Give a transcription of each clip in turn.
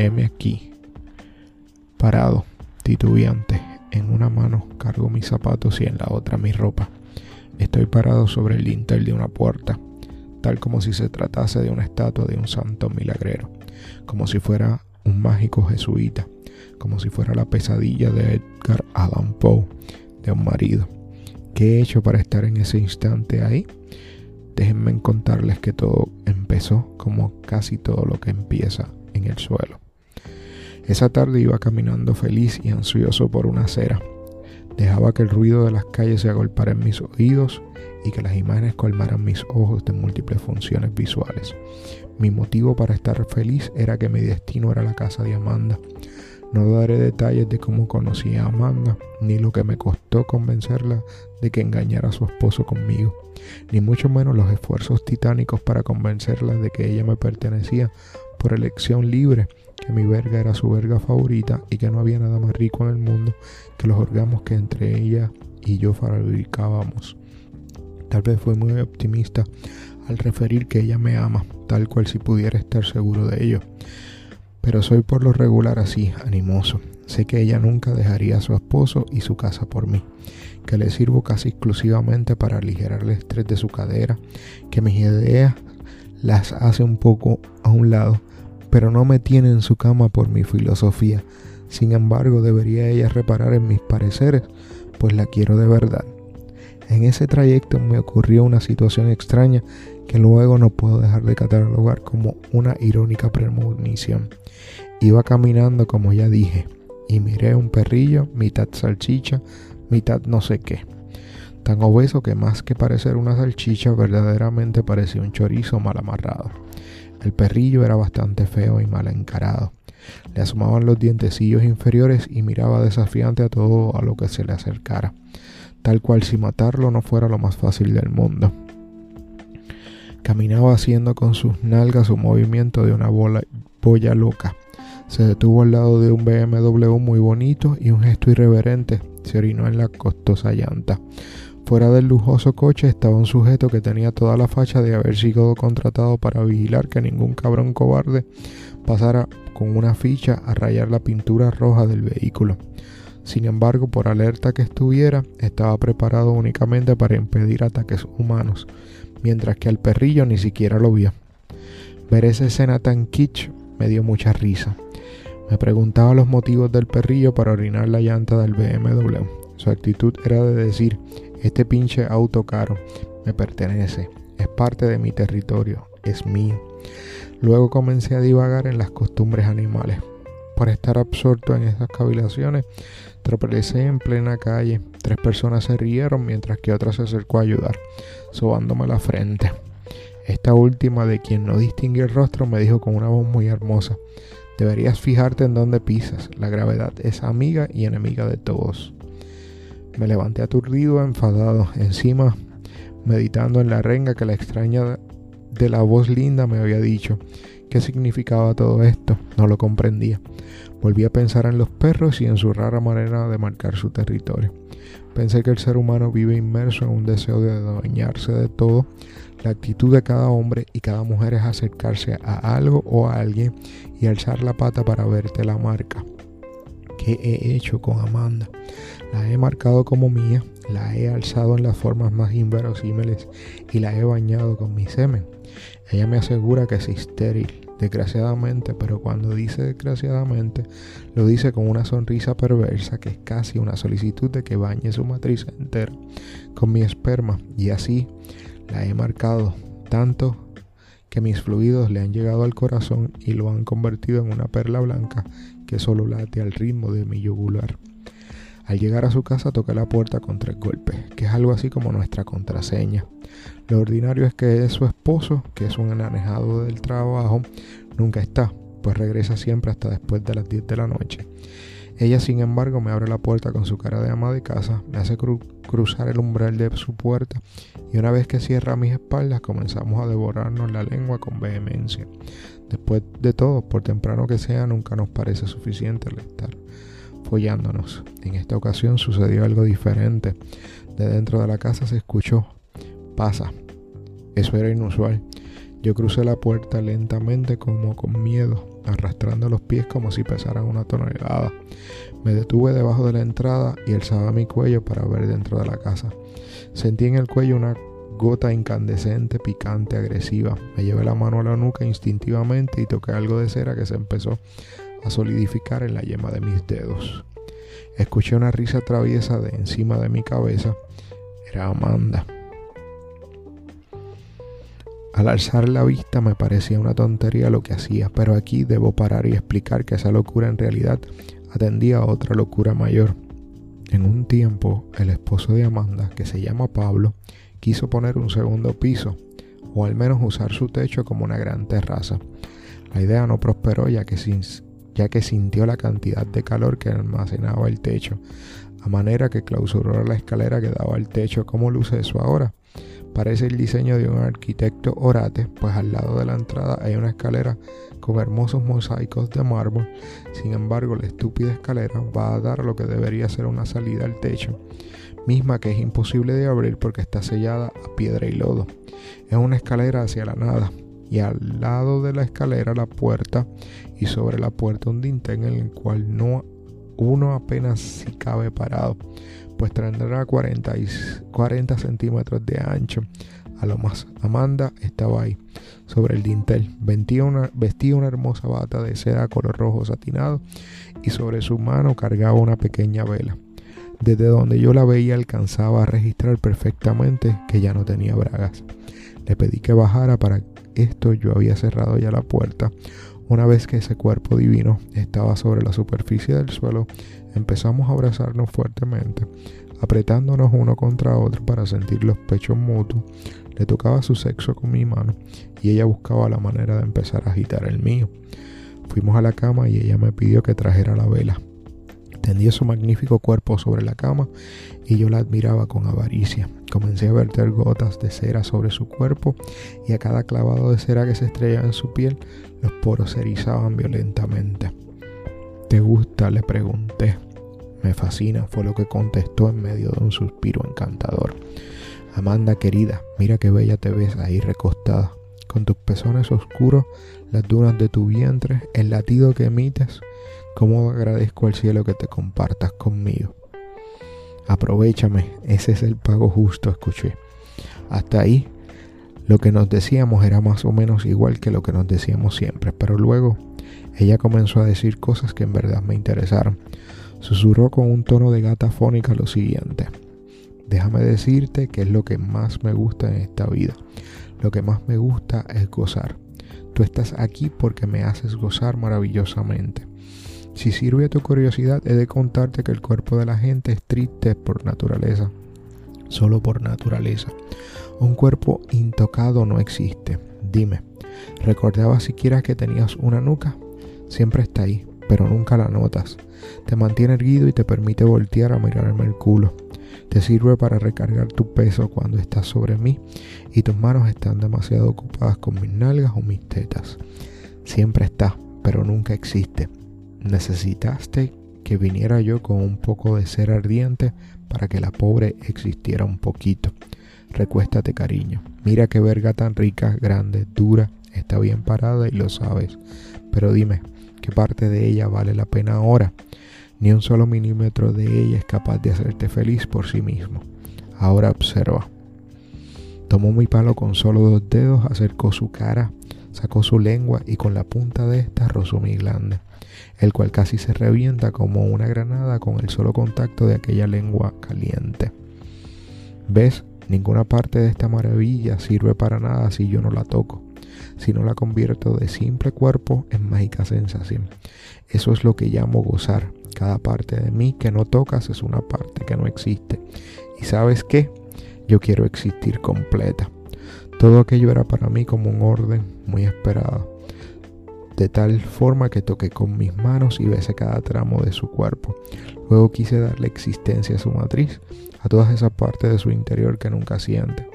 M aquí, parado, titubeante, en una mano cargo mis zapatos y en la otra mi ropa. Estoy parado sobre el lintel de una puerta, tal como si se tratase de una estatua de un santo milagrero, como si fuera un mágico jesuita, como si fuera la pesadilla de Edgar Allan Poe, de un marido. ¿Qué he hecho para estar en ese instante ahí? Déjenme contarles que todo empezó como casi todo lo que empieza en el suelo. Esa tarde iba caminando feliz y ansioso por una acera. Dejaba que el ruido de las calles se agolpara en mis oídos y que las imágenes colmaran mis ojos de múltiples funciones visuales. Mi motivo para estar feliz era que mi destino era la casa de Amanda. No daré detalles de cómo conocí a Amanda, ni lo que me costó convencerla de que engañara a su esposo conmigo, ni mucho menos los esfuerzos titánicos para convencerla de que ella me pertenecía por elección libre que mi verga era su verga favorita y que no había nada más rico en el mundo que los orgasmos que entre ella y yo fabricábamos. Tal vez fue muy optimista al referir que ella me ama, tal cual si pudiera estar seguro de ello. Pero soy por lo regular así, animoso. Sé que ella nunca dejaría a su esposo y su casa por mí, que le sirvo casi exclusivamente para aligerar el estrés de su cadera, que mis ideas las hace un poco a un lado pero no me tiene en su cama por mi filosofía. Sin embargo, debería ella reparar en mis pareceres, pues la quiero de verdad. En ese trayecto me ocurrió una situación extraña que luego no puedo dejar de catalogar como una irónica premonición. Iba caminando como ya dije, y miré un perrillo, mitad salchicha, mitad no sé qué. Tan obeso que más que parecer una salchicha verdaderamente parecía un chorizo mal amarrado. El perrillo era bastante feo y mal encarado. Le asomaban los dientecillos inferiores y miraba desafiante a todo a lo que se le acercara, tal cual si matarlo no fuera lo más fácil del mundo. Caminaba haciendo con sus nalgas un movimiento de una bola, polla loca. Se detuvo al lado de un BMW muy bonito y un gesto irreverente se orinó en la costosa llanta. Fuera del lujoso coche estaba un sujeto que tenía toda la facha de haber sido contratado para vigilar que ningún cabrón cobarde pasara con una ficha a rayar la pintura roja del vehículo. Sin embargo, por alerta que estuviera, estaba preparado únicamente para impedir ataques humanos, mientras que al perrillo ni siquiera lo vio. Ver esa escena tan kitsch me dio mucha risa. Me preguntaba los motivos del perrillo para orinar la llanta del BMW. Su actitud era de decir, este pinche auto caro me pertenece, es parte de mi territorio, es mío. Luego comencé a divagar en las costumbres animales. Por estar absorto en esas cavilaciones, tropecé en plena calle. Tres personas se rieron mientras que otra se acercó a ayudar, sobándome la frente. Esta última, de quien no distinguí el rostro, me dijo con una voz muy hermosa, deberías fijarte en dónde pisas, la gravedad es amiga y enemiga de todos. Me levanté aturdido, enfadado, encima meditando en la renga que la extraña de la voz linda me había dicho. ¿Qué significaba todo esto? No lo comprendía. Volví a pensar en los perros y en su rara manera de marcar su territorio. Pensé que el ser humano vive inmerso en un deseo de adueñarse de todo. La actitud de cada hombre y cada mujer es acercarse a algo o a alguien y alzar la pata para verte la marca. ¿Qué he hecho con Amanda? La he marcado como mía, la he alzado en las formas más inverosímiles y la he bañado con mi semen. Ella me asegura que es estéril, desgraciadamente, pero cuando dice desgraciadamente, lo dice con una sonrisa perversa que es casi una solicitud de que bañe su matriz entera con mi esperma y así la he marcado tanto que mis fluidos le han llegado al corazón y lo han convertido en una perla blanca que solo late al ritmo de mi yugular. Al llegar a su casa toqué la puerta con tres golpes, que es algo así como nuestra contraseña. Lo ordinario es que su esposo, que es un enanejado del trabajo, nunca está, pues regresa siempre hasta después de las 10 de la noche. Ella, sin embargo, me abre la puerta con su cara de ama de casa, me hace cruzar el umbral de su puerta y una vez que cierra mis espaldas comenzamos a devorarnos la lengua con vehemencia. Después de todo, por temprano que sea, nunca nos parece suficiente el estar follándonos. En esta ocasión sucedió algo diferente. De dentro de la casa se escuchó, pasa. Eso era inusual. Yo crucé la puerta lentamente como con miedo arrastrando los pies como si pesaran una tonelada. Me detuve debajo de la entrada y alzaba mi cuello para ver dentro de la casa. Sentí en el cuello una gota incandescente, picante, agresiva. Me llevé la mano a la nuca instintivamente y toqué algo de cera que se empezó a solidificar en la yema de mis dedos. Escuché una risa traviesa de encima de mi cabeza. Era Amanda. Al alzar la vista me parecía una tontería lo que hacía, pero aquí debo parar y explicar que esa locura en realidad atendía a otra locura mayor. En un tiempo, el esposo de Amanda, que se llama Pablo, quiso poner un segundo piso, o al menos usar su techo como una gran terraza. La idea no prosperó ya que, sintió la cantidad de calor que almacenaba el techo, a manera que clausuró la escalera que daba al techo. ¿Cómo luce eso ahora? Parece el diseño de un arquitecto orate, pues al lado de la entrada hay una escalera con hermosos mosaicos de mármol. Sin embargo, la estúpida escalera va a dar lo que debería ser una salida al techo, misma que es imposible de abrir porque está sellada a piedra y lodo. Es una escalera hacia la nada, y al lado de la escalera la puerta y sobre la puerta un dintel en el cual no uno apenas si cabe parado pues tendrá 40, 40 centímetros de ancho. A lo más, Amanda estaba ahí, sobre el dintel. Vestía una, vestía una hermosa bata de seda color rojo satinado y sobre su mano cargaba una pequeña vela. Desde donde yo la veía alcanzaba a registrar perfectamente que ya no tenía bragas. Le pedí que bajara para esto yo había cerrado ya la puerta. Una vez que ese cuerpo divino estaba sobre la superficie del suelo, Empezamos a abrazarnos fuertemente, apretándonos uno contra otro para sentir los pechos mutuos. Le tocaba su sexo con mi mano y ella buscaba la manera de empezar a agitar el mío. Fuimos a la cama y ella me pidió que trajera la vela. Tendía su magnífico cuerpo sobre la cama y yo la admiraba con avaricia. Comencé a verter gotas de cera sobre su cuerpo y a cada clavado de cera que se estrellaba en su piel, los poros se erizaban violentamente. ¿Te gusta? le pregunté. Me fascina, fue lo que contestó en medio de un suspiro encantador. Amanda querida, mira qué bella te ves ahí recostada, con tus pezones oscuros, las dunas de tu vientre, el latido que emites. Cómo agradezco al cielo que te compartas conmigo. Aprovechame, ese es el pago justo, escuché. Hasta ahí, lo que nos decíamos era más o menos igual que lo que nos decíamos siempre, pero luego ella comenzó a decir cosas que en verdad me interesaron. Susurró con un tono de gata fónica lo siguiente. Déjame decirte que es lo que más me gusta en esta vida. Lo que más me gusta es gozar. Tú estás aquí porque me haces gozar maravillosamente. Si sirve a tu curiosidad, he de contarte que el cuerpo de la gente es triste por naturaleza. Solo por naturaleza. Un cuerpo intocado no existe. Dime, ¿recordabas siquiera que tenías una nuca? Siempre está ahí, pero nunca la notas. Te mantiene erguido y te permite voltear a mirarme el culo. Te sirve para recargar tu peso cuando estás sobre mí y tus manos están demasiado ocupadas con mis nalgas o mis tetas. Siempre está, pero nunca existe. Necesitaste que viniera yo con un poco de cera ardiente para que la pobre existiera un poquito. Recuéstate, cariño. Mira qué verga tan rica, grande, dura, está bien parada y lo sabes. Pero dime, ¿Qué parte de ella vale la pena ahora? Ni un solo milímetro de ella es capaz de hacerte feliz por sí mismo. Ahora observa. Tomó mi palo con solo dos dedos, acercó su cara, sacó su lengua y con la punta de esta rozó mi glande, el cual casi se revienta como una granada con el solo contacto de aquella lengua caliente. ¿Ves? Ninguna parte de esta maravilla sirve para nada si yo no la toco, si no la convierto de simple cuerpo en mágica sensación. Eso es lo que llamo gozar. Cada parte de mí que no tocas es una parte que no existe. ¿Y sabes qué? Yo quiero existir completa. Todo aquello era para mí como un orden muy esperado de tal forma que toqué con mis manos y besé cada tramo de su cuerpo. Luego quise darle existencia a su matriz, a todas esas partes de su interior que nunca siente.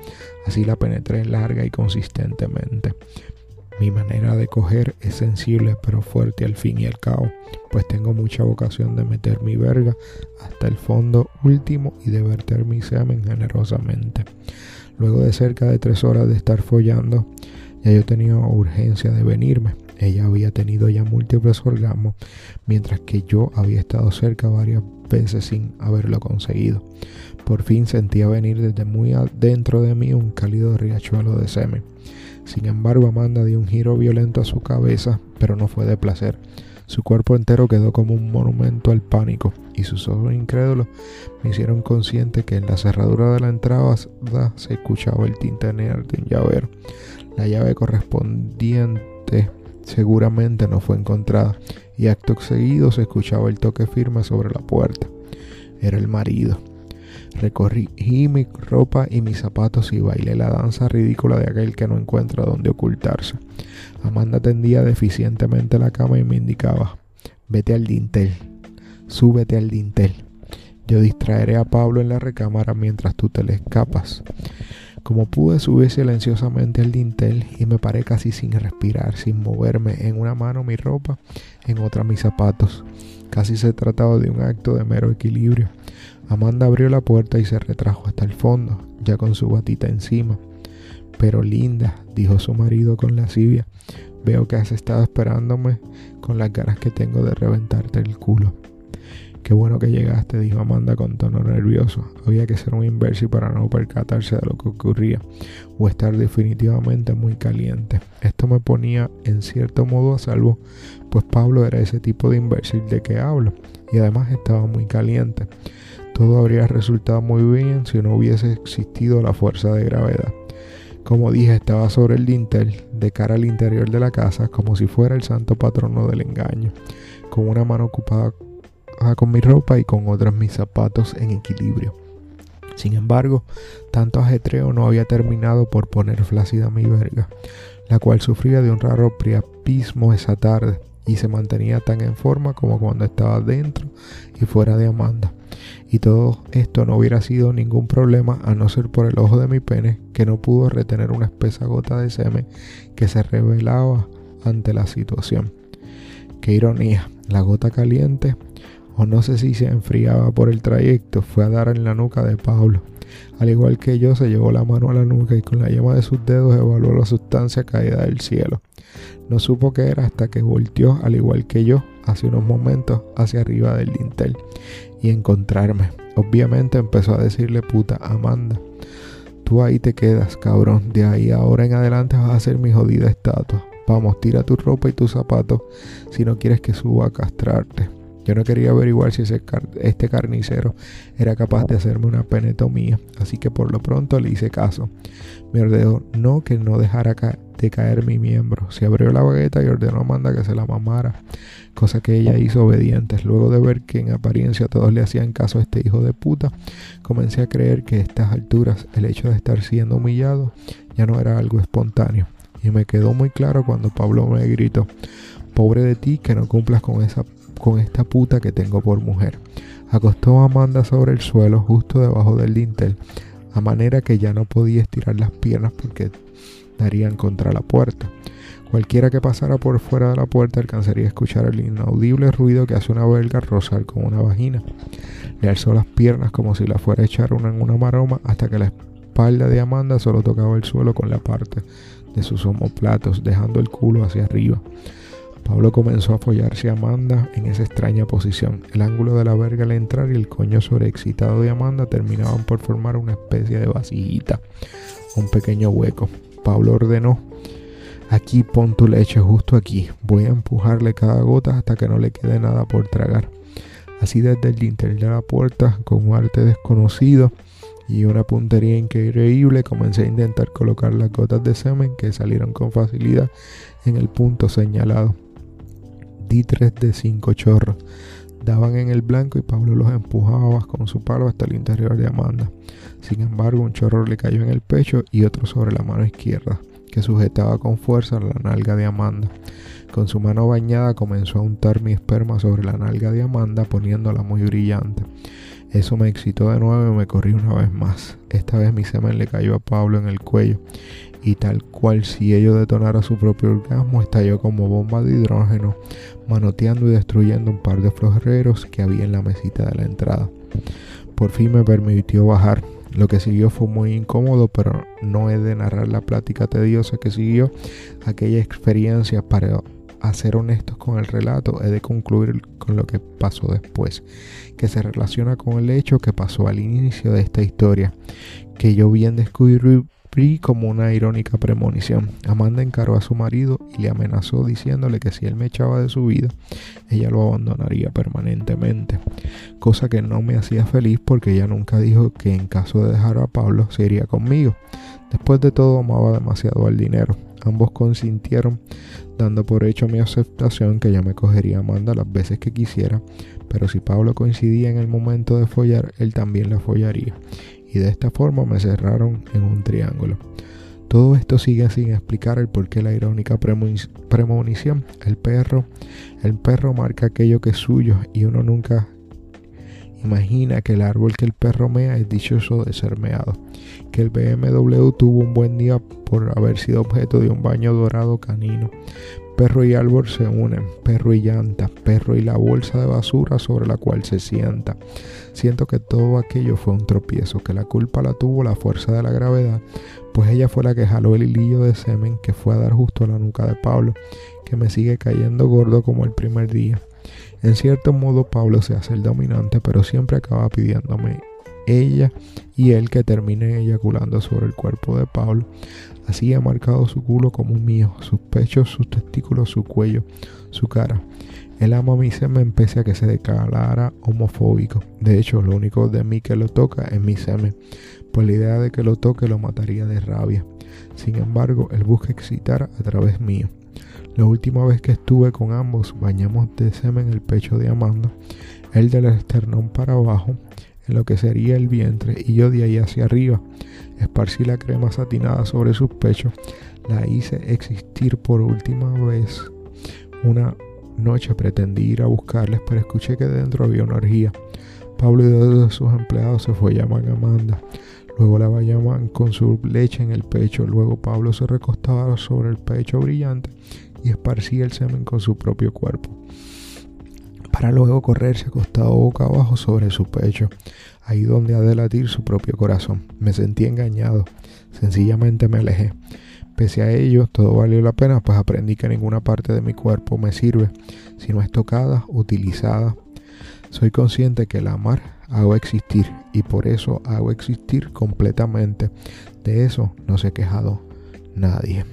Así la penetré larga y consistentemente. Mi manera de coger es sensible pero fuerte al fin y al cabo, pues tengo mucha vocación de meter mi verga hasta el fondo último y de verter mi semen generosamente. Luego de cerca de tres horas de estar follando, ya yo tenía urgencia de venirme. Ella había tenido ya múltiples orgasmos, mientras que yo había estado cerca varias veces sin haberlo conseguido. Por fin sentía venir desde muy adentro de mí un cálido riachuelo de semen. Sin embargo, Amanda dio un giro violento a su cabeza, pero no fue de placer. Su cuerpo entero quedó como un monumento al pánico, y sus ojos incrédulos me hicieron consciente que en la cerradura de la entrada se escuchaba el tintinear de un llavero. La llave correspondiente seguramente no fue encontrada y acto seguido se escuchaba el toque firme sobre la puerta. Era el marido. Recorrí mi ropa y mis zapatos y bailé la danza ridícula de aquel que no encuentra dónde ocultarse. Amanda tendía deficientemente la cama y me indicaba, vete al dintel, súbete al dintel. Yo distraeré a Pablo en la recámara mientras tú te le escapas. Como pude subir silenciosamente al dintel y me paré casi sin respirar, sin moverme, en una mano mi ropa, en otra mis zapatos. Casi se trataba de un acto de mero equilibrio. Amanda abrió la puerta y se retrajo hasta el fondo, ya con su batita encima. Pero linda, dijo su marido con lascivia, veo que has estado esperándome con las ganas que tengo de reventarte el culo. Qué bueno que llegaste, dijo Amanda con tono nervioso. Había que ser un imbécil para no percatarse de lo que ocurría o estar definitivamente muy caliente. Esto me ponía en cierto modo a salvo, pues Pablo era ese tipo de imbécil de que hablo y además estaba muy caliente. Todo habría resultado muy bien si no hubiese existido la fuerza de gravedad. Como dije, estaba sobre el dintel, de cara al interior de la casa, como si fuera el santo patrono del engaño, con una mano ocupada con mi ropa y con otras mis zapatos en equilibrio. Sin embargo, tanto ajetreo no había terminado por poner flácida mi verga, la cual sufría de un raro priapismo esa tarde y se mantenía tan en forma como cuando estaba dentro y fuera de Amanda. Y todo esto no hubiera sido ningún problema a no ser por el ojo de mi pene que no pudo retener una espesa gota de semen que se revelaba ante la situación. Qué ironía, la gota caliente o no sé si se enfriaba por el trayecto, fue a dar en la nuca de Pablo. Al igual que yo, se llevó la mano a la nuca y con la yema de sus dedos evaluó la sustancia caída del cielo. No supo qué era hasta que volteó, al igual que yo, hace unos momentos hacia arriba del dintel y encontrarme. Obviamente empezó a decirle puta Amanda. Tú ahí te quedas, cabrón. De ahí ahora en adelante vas a ser mi jodida estatua. Vamos, tira tu ropa y tus zapatos si no quieres que suba a castrarte. Yo no quería averiguar si ese este carnicero era capaz de hacerme una penetomía, así que por lo pronto le hice caso. Me ordenó no que no dejara de caer mi miembro. Se abrió la bagueta y ordenó a Amanda que se la mamara, cosa que ella hizo obediente. Luego de ver que en apariencia todos le hacían caso a este hijo de puta, comencé a creer que a estas alturas el hecho de estar siendo humillado ya no era algo espontáneo. Y me quedó muy claro cuando Pablo me gritó, pobre de ti que no cumplas con esa con esta puta que tengo por mujer. Acostó a Amanda sobre el suelo justo debajo del dintel, a manera que ya no podía estirar las piernas porque darían contra la puerta. Cualquiera que pasara por fuera de la puerta alcanzaría a escuchar el inaudible ruido que hace una belga rozar con una vagina. Le alzó las piernas como si la fuera a echar una en una maroma hasta que la espalda de Amanda solo tocaba el suelo con la parte de sus omoplatos, dejando el culo hacia arriba. Pablo comenzó a follarse a Amanda en esa extraña posición. El ángulo de la verga al entrar y el coño sobreexcitado de Amanda terminaban por formar una especie de vasijita, un pequeño hueco. Pablo ordenó, aquí pon tu leche justo aquí, voy a empujarle cada gota hasta que no le quede nada por tragar. Así desde el dintel de la puerta, con un arte desconocido, y una puntería increíble comencé a intentar colocar las gotas de semen que salieron con facilidad en el punto señalado. Di tres de cinco chorros. Daban en el blanco y Pablo los empujaba con su palo hasta el interior de Amanda. Sin embargo, un chorro le cayó en el pecho y otro sobre la mano izquierda, que sujetaba con fuerza la nalga de Amanda. Con su mano bañada comenzó a untar mi esperma sobre la nalga de Amanda, poniéndola muy brillante. Eso me excitó de nuevo y me corrí una vez más. Esta vez mi semen le cayó a Pablo en el cuello y tal cual si ello detonara su propio orgasmo estalló como bomba de hidrógeno, manoteando y destruyendo un par de floreros que había en la mesita de la entrada. Por fin me permitió bajar. Lo que siguió fue muy incómodo, pero no he de narrar la plática tediosa que siguió aquella experiencia para a ser honestos con el relato, he de concluir con lo que pasó después, que se relaciona con el hecho que pasó al inicio de esta historia, que yo bien descubrí como una irónica premonición. Amanda encaró a su marido y le amenazó diciéndole que si él me echaba de su vida, ella lo abandonaría permanentemente. Cosa que no me hacía feliz porque ella nunca dijo que en caso de dejar a Pablo se iría conmigo. Después de todo amaba demasiado al dinero. Ambos consintieron, dando por hecho mi aceptación que ella me cogería Amanda las veces que quisiera, pero si Pablo coincidía en el momento de follar, él también la follaría. Y de esta forma me cerraron en un triángulo. Todo esto sigue sin explicar el porqué la irónica premonición. El perro, el perro marca aquello que es suyo y uno nunca Imagina que el árbol que el perro mea es dichoso de ser meado, que el BMW tuvo un buen día por haber sido objeto de un baño dorado canino. Perro y árbol se unen, perro y llanta, perro y la bolsa de basura sobre la cual se sienta. Siento que todo aquello fue un tropiezo, que la culpa la tuvo la fuerza de la gravedad, pues ella fue la que jaló el hilillo de semen que fue a dar justo a la nuca de Pablo, que me sigue cayendo gordo como el primer día. En cierto modo Pablo se hace el dominante, pero siempre acaba pidiéndome ella y él que termine eyaculando sobre el cuerpo de Pablo. Así ha marcado su culo como mío, sus pechos, sus testículos, su cuello, su cara. Él ama mi semen pese a que se declarara homofóbico. De hecho, lo único de mí que lo toca es mi semen, pues la idea de que lo toque lo mataría de rabia. Sin embargo, él busca excitar a través mío. La última vez que estuve con ambos, bañamos de semen el pecho de Amanda, él del esternón para abajo, en lo que sería el vientre, y yo de ahí hacia arriba. Esparcí la crema satinada sobre sus pechos, la hice existir por última vez. Una noche pretendí ir a buscarles, pero escuché que dentro había una orgía. Pablo y dos de sus empleados se llamar a Amanda. Luego la bañaban con su leche en el pecho. Luego Pablo se recostaba sobre el pecho brillante y esparcía el semen con su propio cuerpo, para luego correrse acostado boca abajo sobre su pecho, ahí donde ha de latir su propio corazón. Me sentí engañado, sencillamente me alejé. Pese a ello, todo valió la pena, pues aprendí que ninguna parte de mi cuerpo me sirve si no es tocada, utilizada. Soy consciente que el amar hago existir y por eso hago existir completamente. De eso no se ha quejado nadie.